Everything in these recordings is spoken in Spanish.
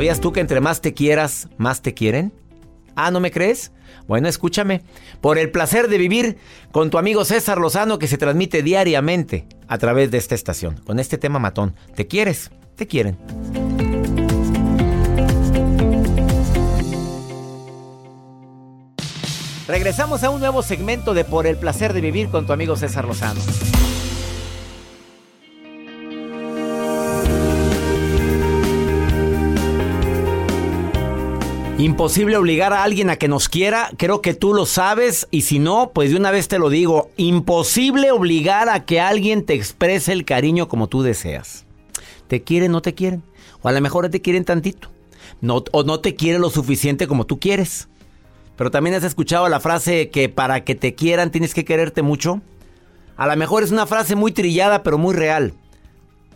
¿Sabías tú que entre más te quieras, más te quieren? Ah, ¿no me crees? Bueno, escúchame. Por el placer de vivir con tu amigo César Lozano que se transmite diariamente a través de esta estación. Con este tema matón. ¿Te quieres? Te quieren. Regresamos a un nuevo segmento de Por el placer de vivir con tu amigo César Lozano. Imposible obligar a alguien a que nos quiera, creo que tú lo sabes y si no, pues de una vez te lo digo, imposible obligar a que alguien te exprese el cariño como tú deseas. ¿Te quieren o no te quieren? O a lo mejor te quieren tantito. O no te quieren lo suficiente como tú quieres. Pero también has escuchado la frase que para que te quieran tienes que quererte mucho. A lo mejor es una frase muy trillada pero muy real.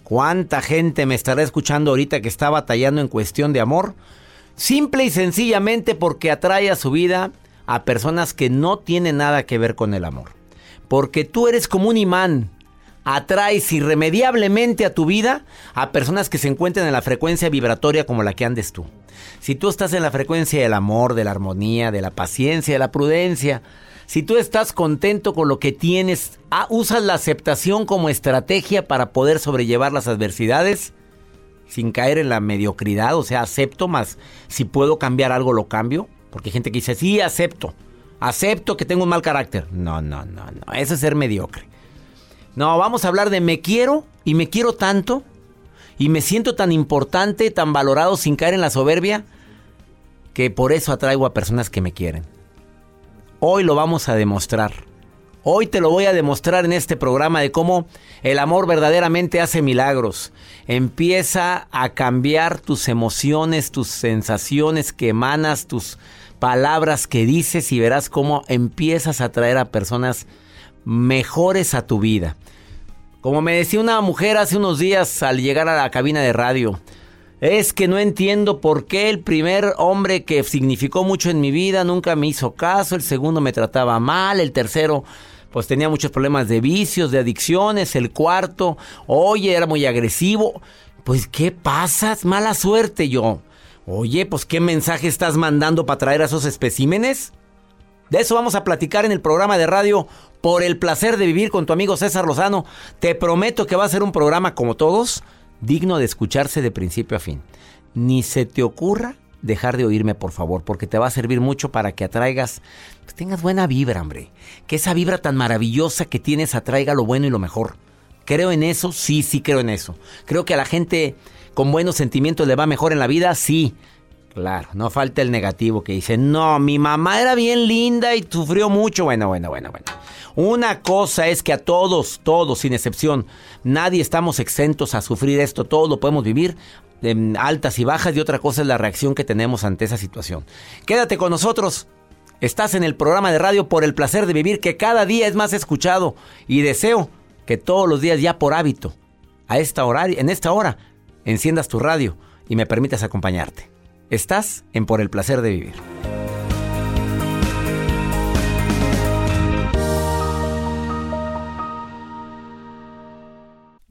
¿Cuánta gente me estará escuchando ahorita que está batallando en cuestión de amor? Simple y sencillamente porque atrae a su vida a personas que no tienen nada que ver con el amor. Porque tú eres como un imán. Atraes irremediablemente a tu vida a personas que se encuentran en la frecuencia vibratoria como la que andes tú. Si tú estás en la frecuencia del amor, de la armonía, de la paciencia, de la prudencia, si tú estás contento con lo que tienes, ah, usas la aceptación como estrategia para poder sobrellevar las adversidades, sin caer en la mediocridad, o sea, acepto más, si puedo cambiar algo, lo cambio, porque hay gente que dice, sí, acepto, acepto que tengo un mal carácter. No, no, no, no, eso es ser mediocre. No, vamos a hablar de me quiero y me quiero tanto y me siento tan importante, tan valorado sin caer en la soberbia, que por eso atraigo a personas que me quieren. Hoy lo vamos a demostrar. Hoy te lo voy a demostrar en este programa de cómo el amor verdaderamente hace milagros. Empieza a cambiar tus emociones, tus sensaciones que emanas, tus palabras que dices y verás cómo empiezas a atraer a personas mejores a tu vida. Como me decía una mujer hace unos días al llegar a la cabina de radio, es que no entiendo por qué el primer hombre que significó mucho en mi vida nunca me hizo caso, el segundo me trataba mal, el tercero pues tenía muchos problemas de vicios, de adicciones, el cuarto, oye, era muy agresivo. Pues, ¿qué pasa? Mala suerte yo. Oye, pues, ¿qué mensaje estás mandando para traer a esos especímenes? De eso vamos a platicar en el programa de radio Por el placer de vivir con tu amigo César Lozano. Te prometo que va a ser un programa como todos, digno de escucharse de principio a fin. Ni se te ocurra dejar de oírme, por favor, porque te va a servir mucho para que atraigas, pues tengas buena vibra, hombre. Que esa vibra tan maravillosa que tienes atraiga lo bueno y lo mejor. ¿Creo en eso? Sí, sí creo en eso. Creo que a la gente con buenos sentimientos le va mejor en la vida, sí. Claro, no falta el negativo que dice, no, mi mamá era bien linda y sufrió mucho. Bueno, bueno, bueno, bueno. Una cosa es que a todos, todos, sin excepción, nadie estamos exentos a sufrir esto, todos lo podemos vivir, en altas y bajas, y otra cosa es la reacción que tenemos ante esa situación. Quédate con nosotros. Estás en el programa de radio por el placer de vivir que cada día es más escuchado y deseo que todos los días ya por hábito, a esta hora, en esta hora, enciendas tu radio y me permitas acompañarte. Estás en Por el placer de vivir.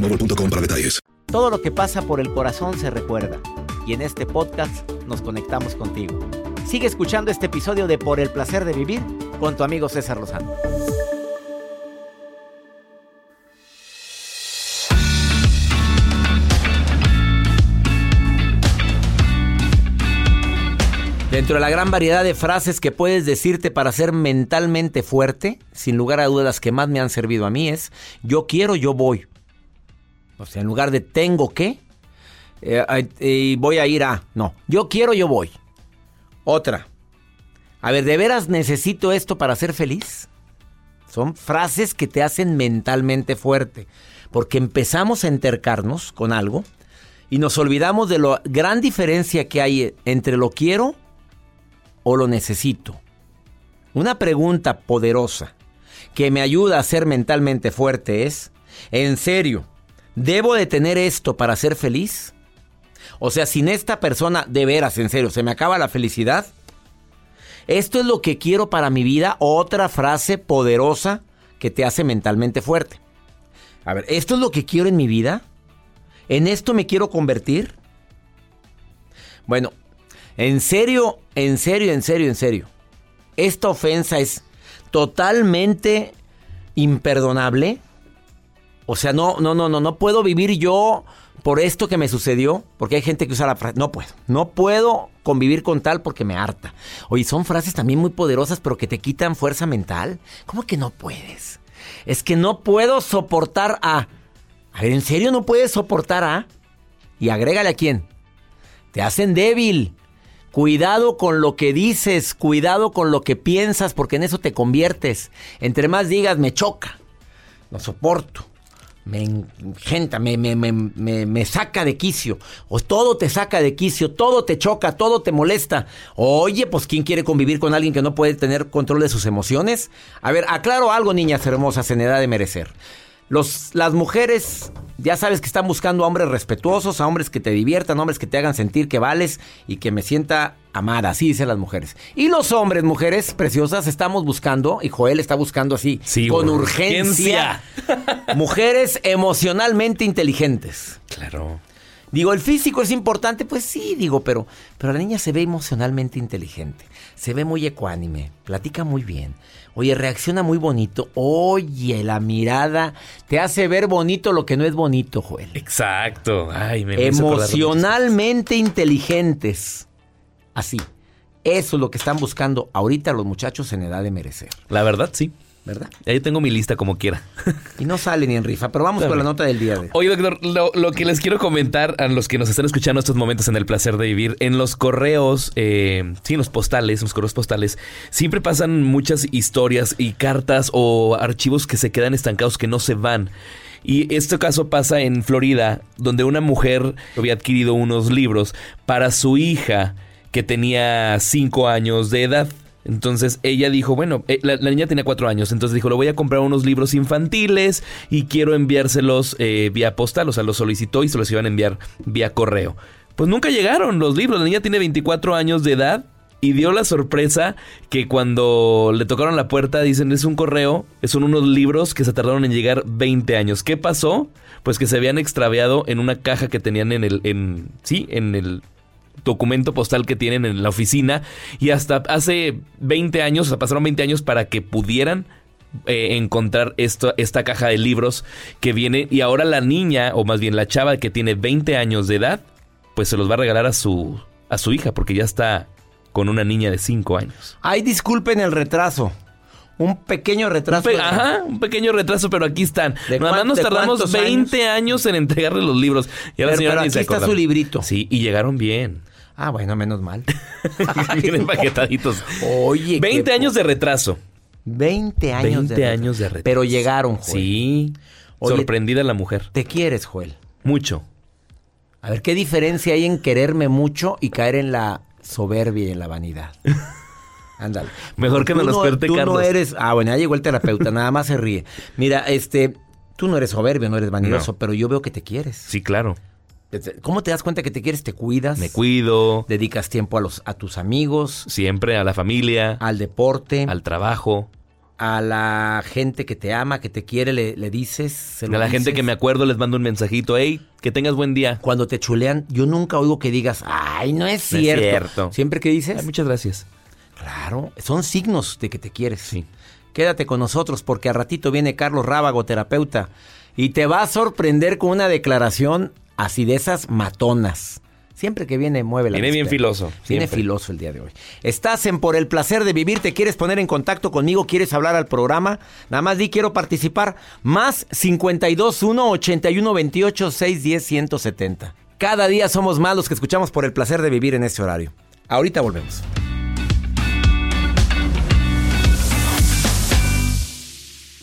para detalles. Todo lo que pasa por el corazón se recuerda y en este podcast nos conectamos contigo. Sigue escuchando este episodio de Por el placer de vivir con tu amigo César Lozano. Dentro de la gran variedad de frases que puedes decirte para ser mentalmente fuerte, sin lugar a dudas que más me han servido a mí es, yo quiero, yo voy. O sea, en lugar de tengo que, eh, y voy a ir a. No, yo quiero, yo voy. Otra. A ver, ¿de veras necesito esto para ser feliz? Son frases que te hacen mentalmente fuerte. Porque empezamos a entercarnos con algo y nos olvidamos de la gran diferencia que hay entre lo quiero o lo necesito. Una pregunta poderosa que me ayuda a ser mentalmente fuerte es, ¿en serio? ¿Debo de tener esto para ser feliz? O sea, sin esta persona, de veras, en serio, ¿se me acaba la felicidad? ¿Esto es lo que quiero para mi vida? Otra frase poderosa que te hace mentalmente fuerte. A ver, ¿esto es lo que quiero en mi vida? ¿En esto me quiero convertir? Bueno, en serio, en serio, en serio, en serio. Esta ofensa es totalmente imperdonable. O sea, no, no, no, no, no puedo vivir yo por esto que me sucedió, porque hay gente que usa la frase, no puedo, no puedo convivir con tal porque me harta. Oye, son frases también muy poderosas, pero que te quitan fuerza mental. ¿Cómo que no puedes? Es que no puedo soportar a... A ver, ¿en serio no puedes soportar a? Y agrégale a quién. Te hacen débil. Cuidado con lo que dices, cuidado con lo que piensas, porque en eso te conviertes. Entre más digas, me choca, no soporto me engenta, me, me, me, me, saca de quicio. O todo te saca de quicio, todo te choca, todo te molesta. Oye, pues ¿quién quiere convivir con alguien que no puede tener control de sus emociones? A ver, aclaro algo, niñas hermosas, en edad de merecer. Los, las mujeres, ya sabes que están buscando a hombres respetuosos, a hombres que te diviertan, hombres que te hagan sentir que vales y que me sienta amada, así dicen las mujeres. Y los hombres, mujeres preciosas, estamos buscando, y Joel está buscando así, con urgencia, mujeres emocionalmente inteligentes. Claro. Digo, ¿el físico es importante? Pues sí, digo, pero, pero la niña se ve emocionalmente inteligente, se ve muy ecuánime, platica muy bien. Oye, reacciona muy bonito. Oye, la mirada te hace ver bonito lo que no es bonito, Joel. Exacto. Ay, me Emocionalmente inteligentes. Así. Eso es lo que están buscando ahorita los muchachos en edad de merecer. La verdad, sí. ¿Verdad? Ahí tengo mi lista como quiera. Y no sale ni en rifa, pero vamos con la nota del día de Oye, doctor, lo, que les quiero comentar a los que nos están escuchando estos momentos en el placer de vivir, en los correos, eh, sí, en los postales, en los correos postales, siempre pasan muchas historias y cartas o archivos que se quedan estancados, que no se van. Y este caso pasa en Florida, donde una mujer había adquirido unos libros para su hija que tenía cinco años de edad. Entonces ella dijo, bueno, eh, la, niña tenía cuatro años, entonces dijo, le voy a comprar unos libros infantiles y quiero enviárselos eh, vía postal, o sea, los solicitó y se los iban a enviar vía correo. Pues nunca llegaron los libros, la niña tiene 24 años de edad y dio la sorpresa que cuando le tocaron la puerta dicen es un correo, son unos libros que se tardaron en llegar 20 años. ¿Qué pasó? Pues que se habían extraviado en una caja que tenían en el, en, sí, en el documento postal que tienen en la oficina y hasta hace 20 años, o sea, pasaron 20 años para que pudieran eh, encontrar esto, esta caja de libros que viene y ahora la niña, o más bien la chava que tiene 20 años de edad, pues se los va a regalar a su, a su hija porque ya está con una niña de 5 años. Ay, disculpen el retraso. Un pequeño retraso. Un pe- ajá, un pequeño retraso, pero aquí están. ¿De Nada más nos tardamos cuántos 20 años? en entregarle los libros. Y a la Pero- señora pero aquí está acordaba. su librito. Sí, y llegaron bien. Ah, bueno, menos mal. Vienen paquetaditos. Oye, qué 20 años de retraso. 20 años 20 de años de retraso. Pero llegaron, Joel. Sí. Oye, Sorprendida la mujer. Te quieres, Joel. Mucho. A ver, ¿qué diferencia hay en quererme mucho y caer en la soberbia y en la vanidad? Ándale. Mejor que me los no- Tú no eres... Ah, bueno, ya llegó el terapeuta, nada más se ríe. Mira, este... Tú no eres soberbio, no eres vanidoso, No. pero yo veo que te quieres. Sí, claro. ¿Cómo te das cuenta que te quieres? Te cuidas. Me cuido. Dedicas tiempo a, los, a tus amigos, Siempre a la familia, al deporte, al trabajo, a la gente que te ama, que te quiere, le, le dices. se a lo la gente que me acuerdo les mando un mensajito. Hey, que tengas buen día. Cuando te chulean, yo nunca oigo que digas, ay, no es No es cierto. cierto. Siempre que dices, Ay, muchas gracias. claro, son signos de que te quieres. Sí. Quédate con nosotros porque a ratito viene Carlos Rábago, terapeuta, y te va a sorprender con una declaración así de esas matonas. Siempre que viene, mueve la Viene bien filoso, Viene siempre. filoso el día de hoy. Estás en Por el Placer de Vivir, te quieres poner en contacto conmigo, quieres hablar al programa, nada más di quiero participar, más 521 81 28 610 170. Cada día somos más los que escuchamos Por el Placer de Vivir en este horario. Ahorita volvemos.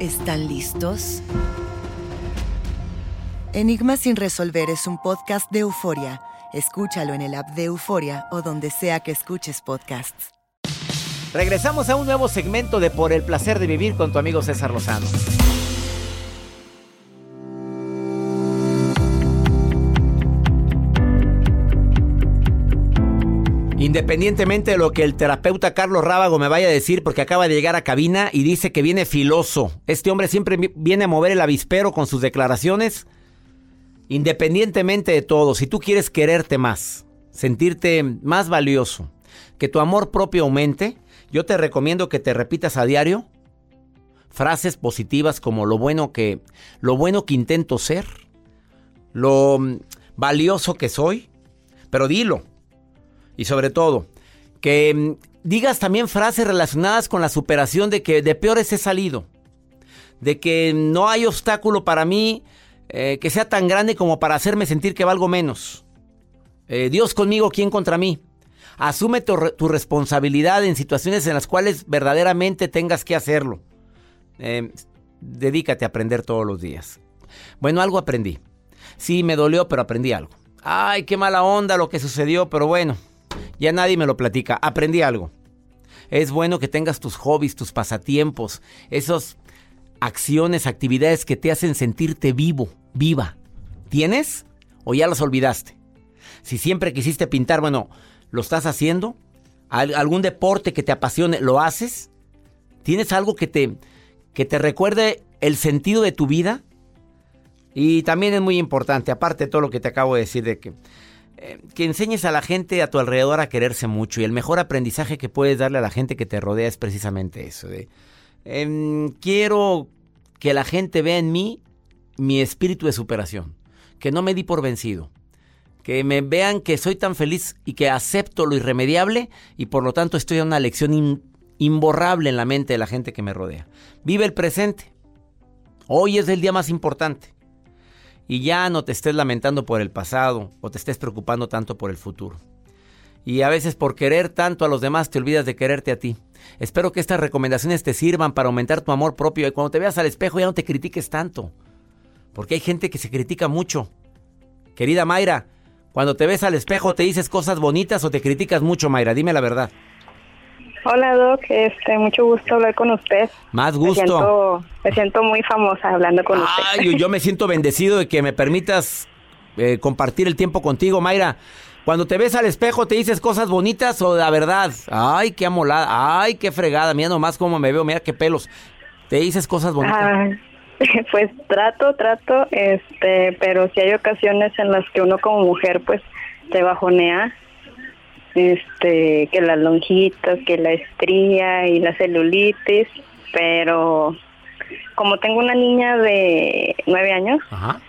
¿Están listos? Enigma sin resolver es un podcast de euforia. Escúchalo en el app de Euforia o donde sea que escuches podcasts. Regresamos a un nuevo segmento de Por el Placer de Vivir con tu amigo César Lozano. Independientemente de lo que el terapeuta Carlos Rábago me vaya a decir, porque acaba de llegar a cabina y dice que viene filoso. Este hombre siempre vi- viene a mover el avispero con sus declaraciones. Independientemente de todo, si tú quieres quererte más, sentirte más valioso, que tu amor propio aumente, yo te recomiendo que te repitas a diario frases positivas como lo bueno que lo bueno que intento ser, lo mm, valioso que soy, pero dilo. Y sobre todo, que mm, digas también frases relacionadas con la superación de que de peores he salido, de que no hay obstáculo para mí eh, que sea tan grande como para hacerme sentir que valgo menos. Eh, Dios conmigo, ¿quién contra mí? Asume tu, tu responsabilidad en situaciones en las cuales verdaderamente tengas que hacerlo. Eh, dedícate a aprender todos los días. Bueno, algo aprendí. Sí, me dolió, pero aprendí algo. Ay, qué mala onda lo que sucedió, pero bueno, ya nadie me lo platica. Aprendí algo. Es bueno que tengas tus hobbies, tus pasatiempos, esas acciones, actividades que te hacen sentirte vivo, viva. ¿Tienes o ya las olvidaste? Si siempre quisiste pintar, bueno, ¿lo estás haciendo? ¿Al- ¿Algún deporte que te apasione, lo haces? ¿Tienes algo que te, que te recuerde el sentido de tu vida? Y también es muy importante, aparte de todo lo que te acabo de decir, de que, que enseñes a la gente a tu alrededor a quererse mucho. Y el mejor aprendizaje que puedes darle a la gente que te rodea es precisamente eso. De, em, quiero que la gente vea en mí mi espíritu de superación, que no me di por vencido, que me vean que soy tan feliz y que acepto lo irremediable y por lo tanto estoy en una lección imborrable en la mente de la gente que me rodea. Vive el presente. Hoy es el día más importante. Y ya no te estés lamentando por el pasado o te estés preocupando tanto por el futuro. Y a veces por querer tanto a los demás te olvidas de quererte a ti. Espero que estas recomendaciones te sirvan para aumentar tu amor propio y cuando te veas al espejo ya no te critiques tanto. Porque hay gente que se critica mucho. Querida Mayra, cuando te ves al espejo te dices cosas bonitas o te criticas mucho, Mayra, dime la verdad. Hola Doc, este, mucho gusto hablar con usted. Más gusto. Me siento, me siento muy famosa hablando con usted. Ay, yo me siento bendecido de que me permitas eh, compartir el tiempo contigo, Mayra. Cuando te ves al espejo, ¿te dices cosas bonitas o la verdad? Ay, qué amolada, ay, qué fregada, mira nomás cómo me veo, mira qué pelos. ¿Te dices cosas bonitas? Ah, pues trato, trato, este, pero si hay ocasiones en las que uno como mujer, pues, te bajonea, este, que las lonjitas, que la estría y la celulitis, pero como tengo una niña de nueve años, Ajá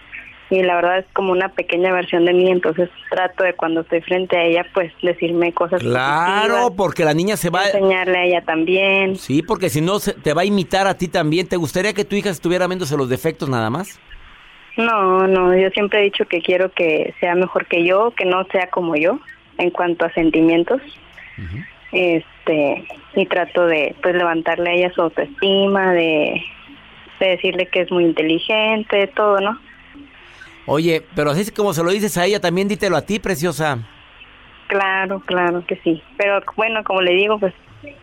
y la verdad es como una pequeña versión de mí, entonces trato de cuando estoy frente a ella, pues decirme cosas Claro, porque la niña se va a enseñarle a ella también. Sí, porque si no te va a imitar a ti también. ¿Te gustaría que tu hija estuviera viéndose los defectos nada más? No, no, yo siempre he dicho que quiero que sea mejor que yo, que no sea como yo en cuanto a sentimientos. Este, y trato de pues levantarle a ella su autoestima, de, de decirle que es muy inteligente, todo, ¿no? Oye, pero así como se lo dices a ella, también dítelo a ti, preciosa. Claro, claro que sí. Pero bueno, como le digo, pues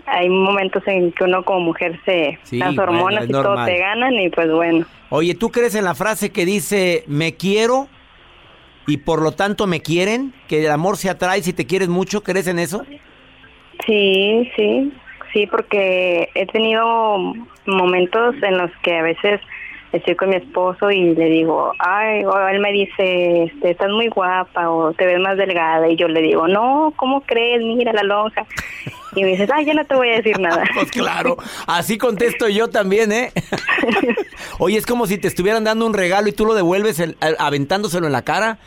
hay momentos en que uno como mujer se... las hormonas y todo te ganan y pues bueno. Oye, ¿tú crees en la frase que dice, me quiero y por lo tanto me quieren? Que el amor se atrae si te quieres mucho, ¿crees en eso? Sí, sí, sí, porque he tenido momentos en los que a veces estoy con mi esposo y le digo, ay, o él me dice, este, estás muy guapa o te ves más delgada. Y yo le digo, no, ¿cómo crees? Mira la lonja. Y me dices, ay, ya no te voy a decir nada. pues claro, así contesto yo también, ¿eh? Oye, es como si te estuvieran dando un regalo y tú lo devuelves aventándoselo en la cara.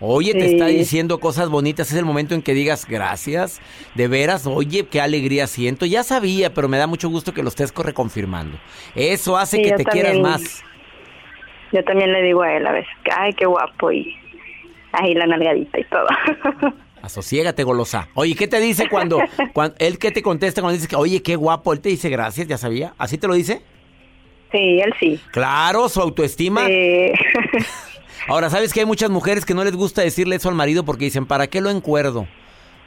Oye, te está diciendo cosas bonitas, es el momento en que digas gracias, de veras, oye, qué alegría siento. Ya sabía, pero me da mucho gusto que lo estés reconfirmando. Eso hace que te quieras más. Yo también le digo a él a veces, ay, qué guapo, y ahí la nalgadita y todo. Asociégate, golosa. Oye, ¿qué te dice cuando, cuando él qué te contesta cuando dice que, oye, qué guapo? Él te dice gracias, ya sabía. ¿Así te lo dice? Sí, él sí. Claro, su autoestima. Sí. Ahora, ¿sabes que hay muchas mujeres que no les gusta decirle eso al marido porque dicen, ¿para qué lo encuerdo?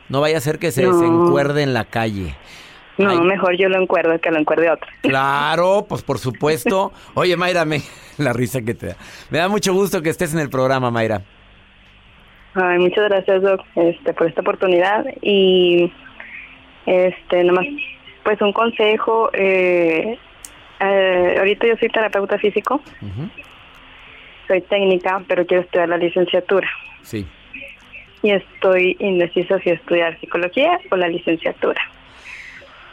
No vaya a ser que se desencuerde en la calle. No, mejor yo lo encuerdo que lo encuerde otro. Claro, pues por supuesto. Oye, Mayra, me, la risa que te da. Me da mucho gusto que estés en el programa, Mayra. Ay, muchas gracias, Doc, este, por esta oportunidad. Y, este, nomás, pues un consejo. Eh, eh, ahorita yo soy terapeuta físico soy técnica, pero quiero estudiar la licenciatura. Sí. Y estoy indecisa si estudiar psicología o la licenciatura.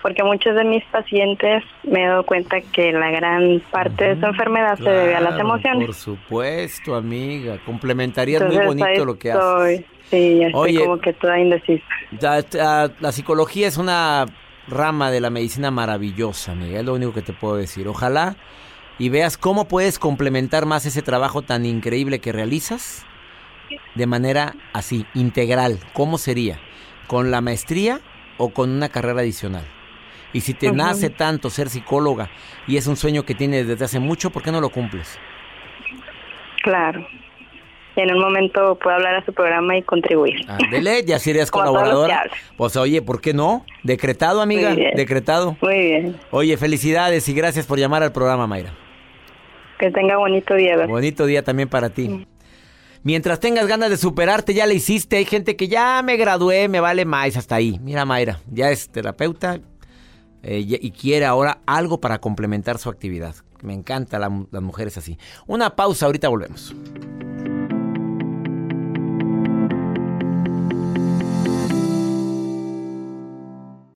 Porque muchos de mis pacientes me he dado cuenta que la gran parte de su enfermedad se debe a las emociones. Por supuesto, amiga. Complementarías muy bonito lo que haces. Sí, estoy como que toda indecisa. la psicología es una rama de la medicina maravillosa, amiga. Es lo único que te puedo decir. Ojalá y veas cómo puedes complementar más ese trabajo tan increíble que realizas de manera así, integral. ¿Cómo sería? ¿Con la maestría o con una carrera adicional? Y si te nace tanto ser psicóloga y es un sueño que tienes desde hace mucho, ¿por qué no lo cumples? Claro. En un momento puedo hablar a su programa y contribuir. Dele, ya serías colaboradora. Pues oye, ¿por qué no? Decretado, amiga. Decretado. Muy bien. Oye, felicidades y gracias por llamar al programa, Mayra. Que tenga bonito día. Bonito día también para ti. Mientras tengas ganas de superarte, ya le hiciste. Hay gente que ya me gradué, me vale más hasta ahí. Mira, Mayra, ya es terapeuta eh, y quiere ahora algo para complementar su actividad. Me encanta las mujeres así. Una pausa, ahorita volvemos.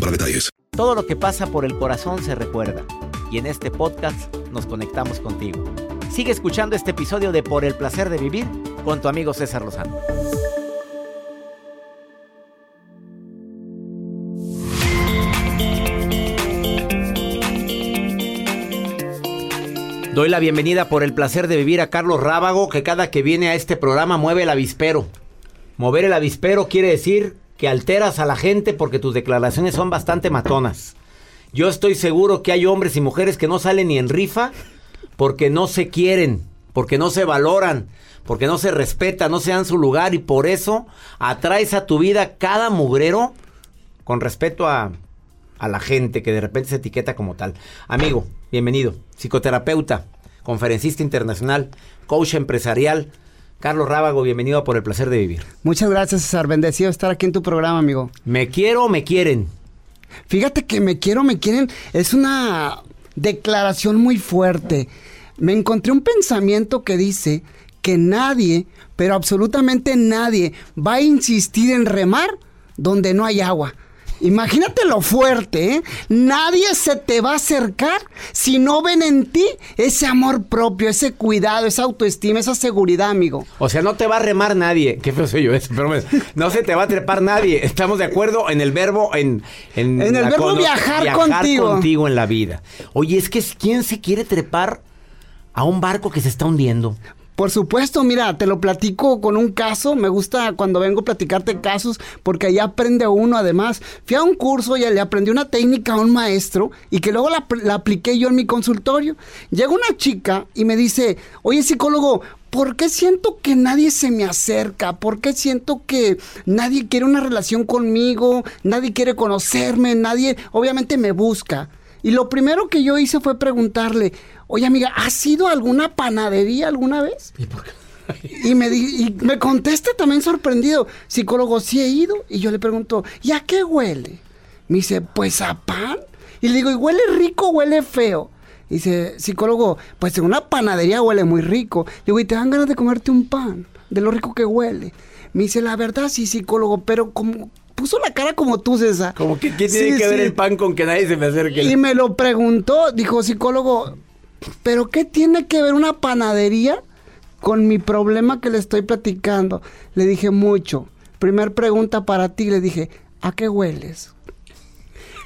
para detalles. Todo lo que pasa por el corazón se recuerda. Y en este podcast nos conectamos contigo. Sigue escuchando este episodio de Por el placer de vivir con tu amigo César Lozano. Doy la bienvenida por el placer de vivir a Carlos Rábago, que cada que viene a este programa mueve el avispero. Mover el avispero quiere decir que alteras a la gente porque tus declaraciones son bastante matonas. Yo estoy seguro que hay hombres y mujeres que no salen ni en rifa porque no se quieren, porque no se valoran, porque no se respetan, no se dan su lugar y por eso atraes a tu vida cada mugrero con respeto a, a la gente que de repente se etiqueta como tal. Amigo, bienvenido, psicoterapeuta, conferencista internacional, coach empresarial. Carlos Rábago, bienvenido a Por el Placer de Vivir. Muchas gracias, César. Bendecido estar aquí en tu programa, amigo. ¿Me quiero o me quieren? Fíjate que me quiero, me quieren. Es una declaración muy fuerte. Me encontré un pensamiento que dice que nadie, pero absolutamente nadie, va a insistir en remar donde no hay agua. Imagínate lo fuerte, ¿eh? Nadie se te va a acercar si no ven en ti ese amor propio, ese cuidado, esa autoestima, esa seguridad, amigo. O sea, no te va a remar nadie. Qué feo soy yo eso, pero bueno, no se te va a trepar nadie. Estamos de acuerdo en el verbo, en... En, el la verbo viajar contigo. contigo en la vida. Oye, es que ¿quién se quiere trepar a un barco que se está hundiendo? Por supuesto, mira, te lo platico con un caso. Me gusta cuando vengo a platicarte casos porque ahí aprende uno además. Fui a un curso y le aprendí una técnica a un maestro y que luego la, la apliqué yo en mi consultorio. Llega una chica y me dice, oye psicólogo, ¿por qué siento que nadie se me acerca? ¿Por qué siento que nadie quiere una relación conmigo? Nadie quiere conocerme, nadie obviamente me busca. Y lo primero que yo hice fue preguntarle, oye amiga, ¿has ido a alguna panadería alguna vez? ¿Y me, di- y me contesta también sorprendido, psicólogo, sí he ido. Y yo le pregunto, ¿y a qué huele? Me dice, pues a pan. Y le digo, ¿y huele rico o huele feo? Dice, psicólogo, pues en una panadería huele muy rico. Digo, ¿y te dan ganas de comerte un pan? De lo rico que huele. Me dice, la verdad sí, psicólogo, pero como puso la cara como tú, César. Como que ¿qué tiene Sí, que ver el pan con que nadie se me acerque? Y me lo preguntó, dijo psicólogo, ¿pero qué tiene que ver una panadería con mi problema que le estoy platicando? Le dije mucho. Primer pregunta para ti, le dije, ¿a qué hueles?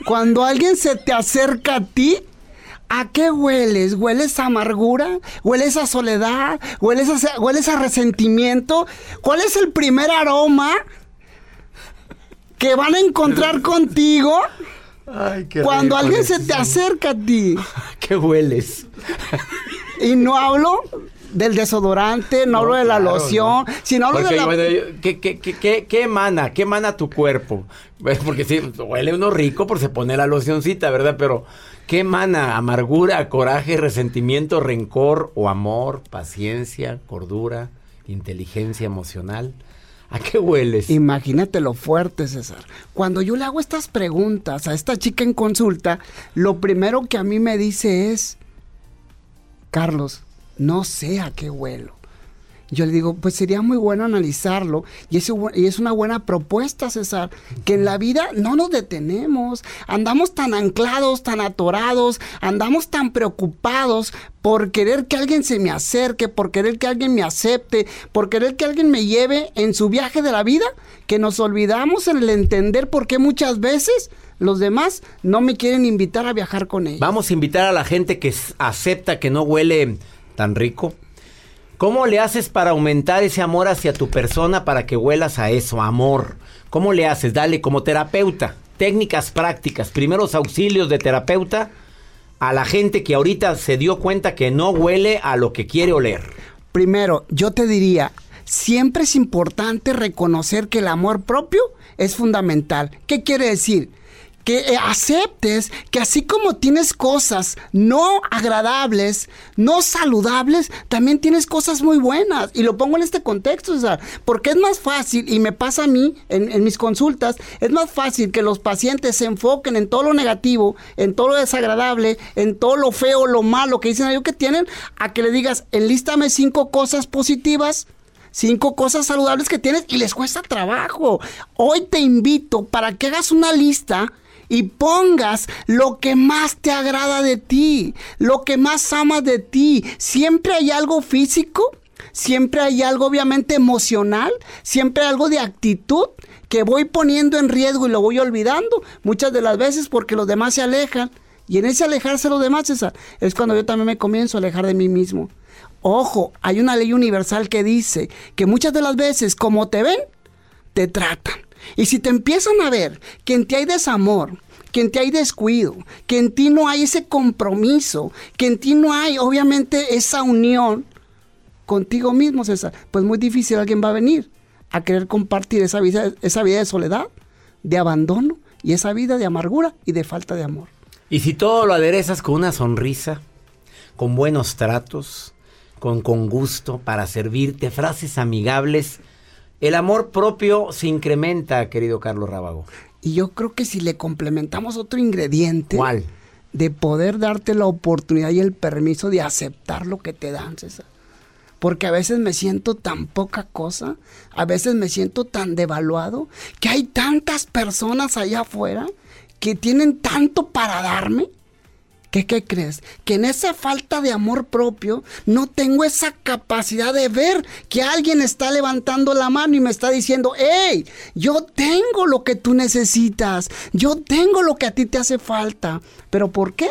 Cuando alguien se te acerca a ti, ¿a qué hueles? ¿Hueles a amargura? ¿Hueles a soledad? ¿Hueles a, ¿Hueles a resentimiento? ¿Cuál es el primer aroma que van a encontrar contigo? Ay, qué Cuando alguien se te acerca a ti ¿Qué hueles? y no hablo del desodorante, no, hablo de la claro, loción, ¿no? sino hablo Porque, de la... bueno, ¿qué, qué, qué, qué- emana? ¿Qué emana tu cuerpo? Pues, Porque sí, huele uno rico por se pone la locioncita, ¿verdad? Pero ¿qué emana? Amargura, coraje, resentimiento, rencor o amor, paciencia, cordura, inteligencia emocional. ¿A qué hueles? Imagínate lo fuerte, César. Cuando yo le hago estas preguntas a esta chica en consulta, lo primero que a mí me dice es, Carlos, no sé a qué huelo. Yo le digo, pues sería muy bueno analizarlo y es, una buena propuesta, César, que en la vida no nos detenemos, andamos tan anclados, tan atorados, andamos tan preocupados por querer que alguien se me acerque, por querer que alguien me acepte, por querer que alguien me lleve en su viaje de la vida, que nos olvidamos en el entender por qué muchas veces los demás no me quieren invitar a viajar con ellos. Vamos a invitar a la gente que acepta que no huele tan rico ¿Cómo le haces para aumentar ese amor hacia tu persona para que huelas a eso, amor? ¿Cómo le haces? Dale, como terapeuta, técnicas prácticas, primeros auxilios de terapeuta a la gente que ahorita se dio cuenta que no huele a lo que quiere oler. Primero, yo te diría, siempre es importante reconocer que el amor propio es fundamental. ¿Qué quiere decir? Que eh, aceptes que así como tienes cosas no agradables, no saludables, también tienes cosas muy buenas. Y lo pongo en este contexto, César, porque es más fácil, y me pasa a mí en, mis consultas, es más fácil que los pacientes se enfoquen en todo lo negativo, en todo lo desagradable, en todo lo feo, lo malo que dicen ellos que tienen, a que le digas, enlístame cinco cosas positivas cinco cosas saludables que tienes y les cuesta trabajo. Hoy te invito para que hagas una lista y pongas lo que más te agrada de ti, lo que más amas de ti. Siempre hay algo físico, siempre hay algo obviamente emocional, siempre hay algo de actitud que voy poniendo en riesgo y lo voy olvidando muchas de las veces porque los demás se alejan. Y en ese alejarse de los demás, es cuando yo también me comienzo a alejar de mí mismo. Ojo, hay una ley universal que dice que muchas de las veces como te ven, te tratan. Y si te empiezan a ver que en ti hay desamor, que en ti hay descuido, que en ti no hay ese compromiso, que en ti no hay obviamente esa unión contigo mismo, César, pues muy difícil alguien va a venir a querer compartir esa vida, esa vida de soledad, de abandono y esa vida de amargura y de falta de amor. Y si todo lo aderezas con una sonrisa, con buenos tratos, con, con gusto para servirte, frases amigables, el amor propio se incrementa, querido Carlos Rábago. Y yo creo que si le complementamos otro ingrediente. ¿Cuál? De poder darte la oportunidad y el permiso de aceptar lo que te dan, César. Porque a veces me siento tan poca cosa, a veces me siento tan devaluado, que hay tantas personas allá afuera que tienen tanto para darme ¿Qué, ¿Qué crees? Que en esa falta de amor propio no tengo esa capacidad de ver que alguien está levantando la mano y me está diciendo, hey, yo tengo lo que tú necesitas, yo tengo lo que a ti te hace falta. ¿Pero por qué?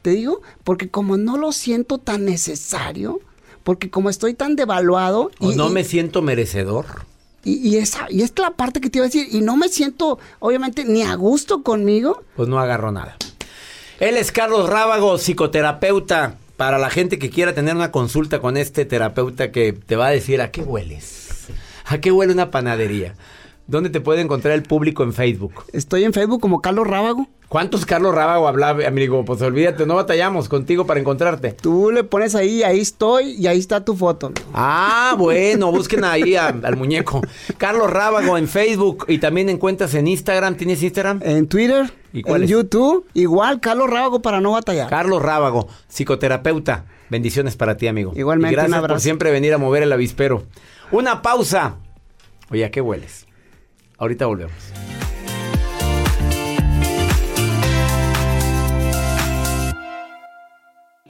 Te digo, porque como no lo siento tan necesario, porque como estoy tan devaluado... y, no me siento merecedor. Y, y, esa, y esta es la parte que te iba a decir, y no me siento, obviamente, ni a gusto conmigo. Pues no agarro nada. Él es Carlos Rábago, psicoterapeuta. Para la gente que quiera tener una consulta con este terapeuta que te va a decir a qué hueles. ¿A qué huele una panadería? ¿Dónde te puede encontrar el público en Facebook? Estoy en Facebook como Carlos Rábago. ¿Cuántos Carlos Rábago hablaba, amigo? Pues olvídate, no batallamos contigo para encontrarte. Tú le pones ahí, ahí estoy y ahí está tu foto. Ah, bueno, busquen ahí al muñeco. Carlos Rábago en Facebook y también encuentras en Instagram. ¿Tienes Instagram? En Twitter. ¿Y cuál en YouTube. Igual, Carlos Rábago para no batallar. Carlos Rábago, psicoterapeuta. Bendiciones para ti, amigo. Igualmente. Y gracias por siempre venir a mover el avispero. Una pausa. Oye, ¿a qué hueles? Ahorita volvemos.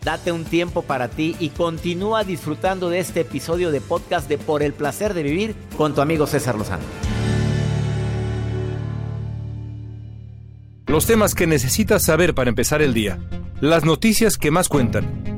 Date un tiempo para ti y continúa disfrutando de este episodio de podcast de Por el placer de vivir con tu amigo César Lozano. Los temas que necesitas saber para empezar el día. Las noticias que más cuentan.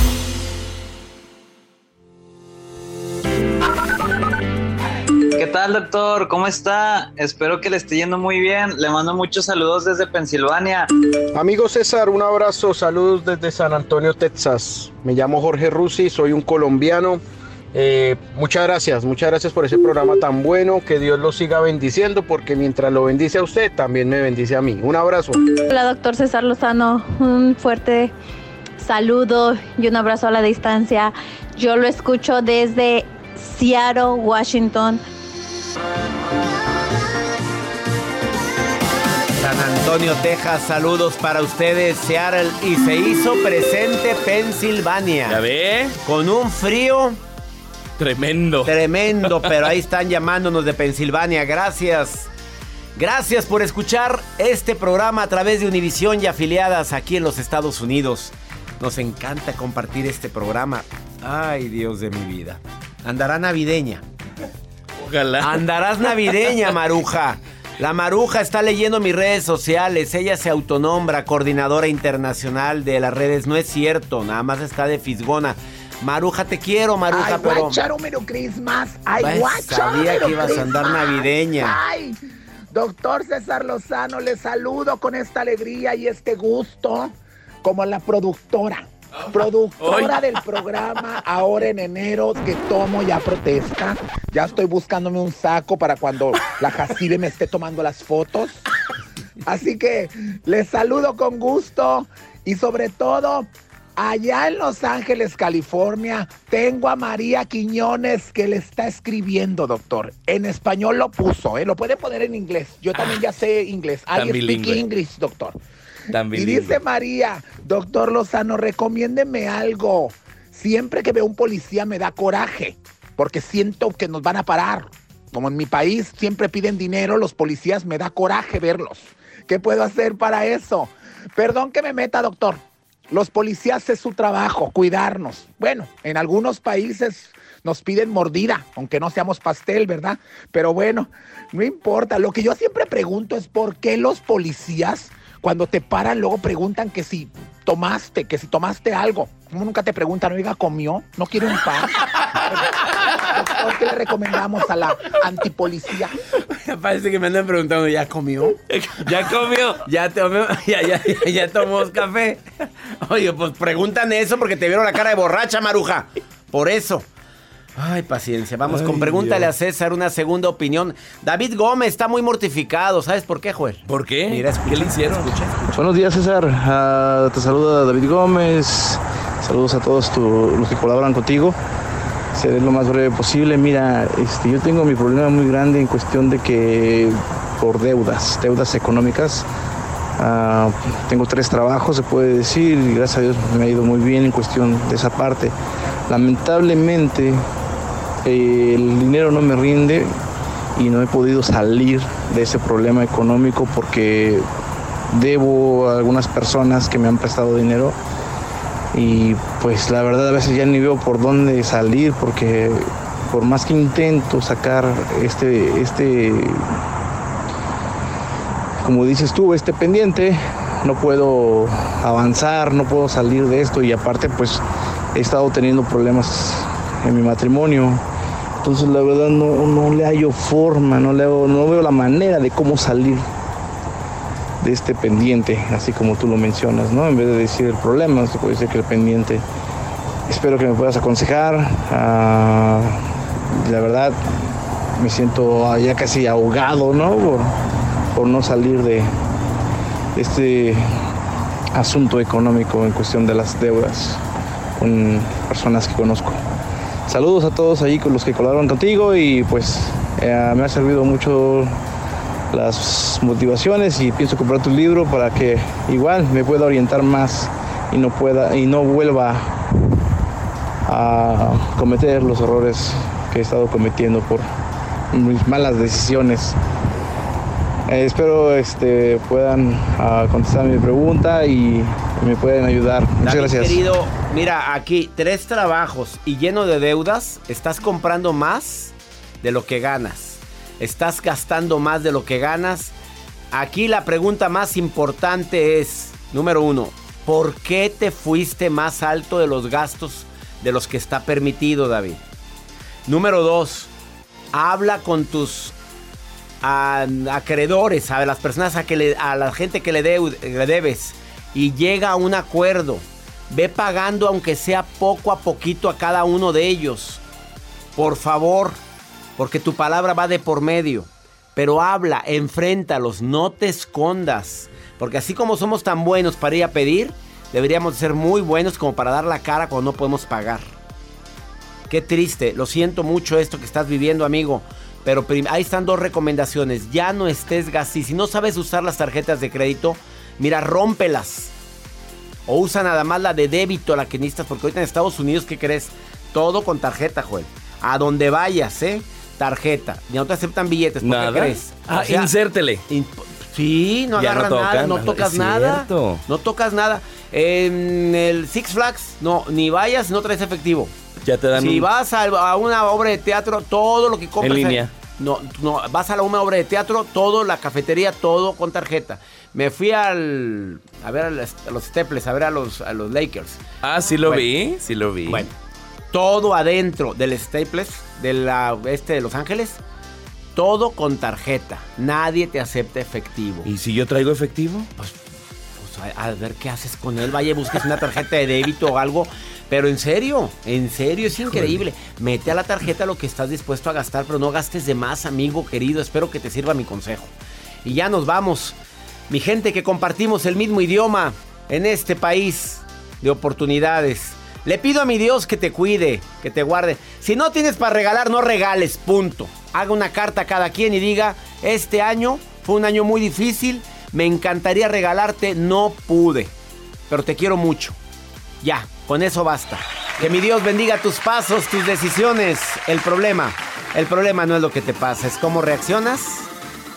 Tal, doctor? ¿Cómo está? Espero que le esté yendo muy bien. Le mando muchos saludos desde Pensilvania. Amigo César, un abrazo. Saludos desde San Antonio, Texas. Me llamo Jorge Rusi, soy un colombiano Eh, muchas gracias, muchas gracias por ese programa tan bueno. Que Dios lo siga bendiciendo, porque mientras lo bendice a usted, también me bendice a mí. Un abrazo. Hola, doctor César Lozano. Un fuerte saludo y un abrazo a la distancia. Yo lo escucho desde Seattle, Washington. San Antonio, Texas, saludos para ustedes, Seattle. Y se hizo presente Pensilvania. ¿Ya ve? Con un frío Tremendo. tremendo, pero ahí están llamándonos de Pensilvania. Gracias. Gracias por escuchar este programa a través de Univisión y afiliadas aquí en los Estados Unidos. Nos encanta compartir este programa. Ay, Dios de mi vida. Andará navideña. Ojalá. Andarás navideña, Maruja. La Maruja está leyendo mis redes sociales. Ella se autonombra coordinadora internacional de las redes. No es cierto, nada más está de fisgona. Maruja, te quiero, Maruja, Ay, pero. Christmas. Ay, Pues, guacharomero sabía que ibas a andar Christmas. navideña. Ay, doctor César Lozano, le saludo con esta alegría y este gusto como la productora. Productora del programa ahora en enero que tomo ya protesta. Ya estoy buscándome un saco para cuando la Jacibe me esté tomando las fotos. Así que les saludo con gusto y sobre todo allá en Los Ángeles, California, tengo a María Quiñones que le está escribiendo, doctor. En español lo puso, ¿eh? lo puede poner en inglés. Yo también ya sé inglés. I speak. English, doctor. Tan Y dice María, doctor Lozano, recomiéndeme algo. Siempre que veo un policía me da coraje, porque siento que nos van a parar. Como en mi país siempre piden dinero, los policías me da coraje verlos. ¿Qué puedo hacer para eso? Perdón que me meta, doctor. Los policías es su trabajo, cuidarnos. Bueno, en algunos países nos piden mordida, aunque no seamos pastel, ¿verdad? Pero bueno, no importa. Lo que yo siempre pregunto es por qué los policías, cuando te paran, luego preguntan que si tomaste, que si tomaste algo. ¿Cómo nunca te preguntan, oiga, comió? ¿No quiere un pan? Doctor, ¿qué le recomendamos a la antipolicía? Parece que me andan preguntando, ¿ya comió? ¿Ya comió? ¿Ya tomó, ya, ya, ya, ya tomó café? Oye, pues preguntan eso porque te vieron la cara de borracha, Maruja. Por eso. Ay, paciencia. Vamos con pregúntale a César una segunda opinión. David Gómez está muy mortificado. ¿Sabes por qué, Joel? ¿Por qué? Mira, escucha, ¿Qué le hicieron? escucha. Buenos días, César. Ah, te saluda David Gómez. Saludos a todos tu- los que colaboran contigo. Seré lo más breve posible. Mira, este, yo tengo mi problema muy grande en cuestión de que por deudas, deudas económicas. Ah, tengo tres trabajos, se puede decir, y gracias a Dios me ha ido muy bien en cuestión de esa parte. Lamentablemente, el dinero no me rinde y no he podido salir de ese problema económico porque debo a algunas personas que me han prestado dinero y pues la verdad a veces ya ni veo por dónde salir porque por más que intento sacar este este como dices tú este pendiente no puedo avanzar no puedo salir de esto y aparte pues he estado teniendo problemas en mi matrimonio entonces la verdad no, no le hallo forma no le no veo la manera de cómo salir de este pendiente, así como tú lo mencionas, ¿no? En vez de decir el problema, se puede decir que el pendiente. Espero que me puedas aconsejar. ah, la verdad, me siento ya casi ahogado, ¿no? Por no salir de este asunto económico en cuestión de las deudas con personas que conozco. Saludos a todos ahí con los que colaboran contigo y pues eh, me ha servido mucho las motivaciones y pienso comprar tu libro para que igual me pueda orientar más y no pueda y no vuelva a cometer los errores que he estado cometiendo por mis malas decisiones. Eh, espero este, puedan ah, contestar mi pregunta y me pueden ayudar. Muchas David, gracias. querido, mira, aquí tres trabajos y lleno de deudas, estás comprando más de lo que ganas. Estás gastando más de lo que ganas. Aquí la pregunta más importante es, número uno, ¿por qué te fuiste más alto de los gastos de los que está permitido, David? Número dos, habla con tus acreedores, a las personas a, que le- a la gente que le, deu- le debes y llega a un acuerdo. Ve pagando aunque sea poco a poquito a cada uno de ellos. Por favor, porque tu palabra va de por medio. Pero habla, enfréntalos, no te escondas. Porque así como somos tan buenos para ir a pedir, deberíamos ser muy buenos como para dar la cara cuando no podemos pagar. Qué triste, lo siento mucho esto que estás viviendo, amigo. Pero ahí están dos recomendaciones. Ya no estés gasí. Si no sabes usar las tarjetas de crédito, mira, rómpelas. O usa nada más la de débito, la que necesitas. Porque ahorita en Estados Unidos, ¿qué crees? Todo con tarjeta, Joel. A donde vayas, ¿eh? Tarjeta. Ya no te aceptan billetes. ¿Por qué crees? Ah, insértele. sí, no agarras nada, no tocas nada. No tocas nada. En el Six Flags, no, ni vayas no traes efectivo. Ya te dan Si vas a, una obra de teatro, todo lo que compras. En línea. no, no, vas a la, una obra de teatro, todo, la cafetería, todo con tarjeta. Me fui al. a ver a, los Staples, a ver a los, a los Lakers. Ah, sí lo vi, sí lo vi. Bueno, todo adentro del Staples, de la, este de Los Ángeles, todo con tarjeta. Nadie te acepta efectivo. ¿Y si yo traigo efectivo? Pues, pues a, ver qué haces con él. Vaya, busques una tarjeta de débito o algo. Pero en serio, en serio, es increíble. Mete a la tarjeta lo que estás dispuesto a gastar, pero no gastes de más, amigo querido. Espero que te sirva mi consejo. Y ya nos vamos. Mi gente que compartimos el mismo idioma en este país de oportunidades. Le pido a mi Dios que te cuide, que te guarde. Si no tienes para regalar, no regales, punto. Haga una carta a cada quien y diga, este año fue un año muy difícil, me encantaría regalarte, no pude, pero te quiero mucho. Ya, con eso basta. Que mi Dios bendiga tus pasos, tus decisiones. El problema, el problema no es lo que te pasa, es cómo reaccionas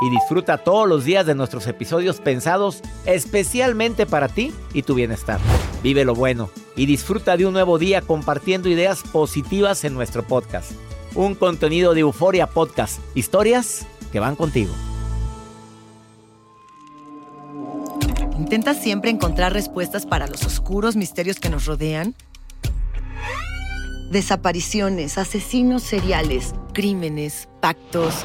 y disfruta todos los días de nuestros episodios pensados especialmente para ti y tu bienestar. Vive lo bueno y disfruta de un nuevo día compartiendo ideas positivas en nuestro podcast. Un contenido de Euforia Podcast, historias que van contigo. ¿Intentas siempre encontrar respuestas para los oscuros misterios que nos rodean? Desapariciones, asesinos seriales, crímenes, pactos.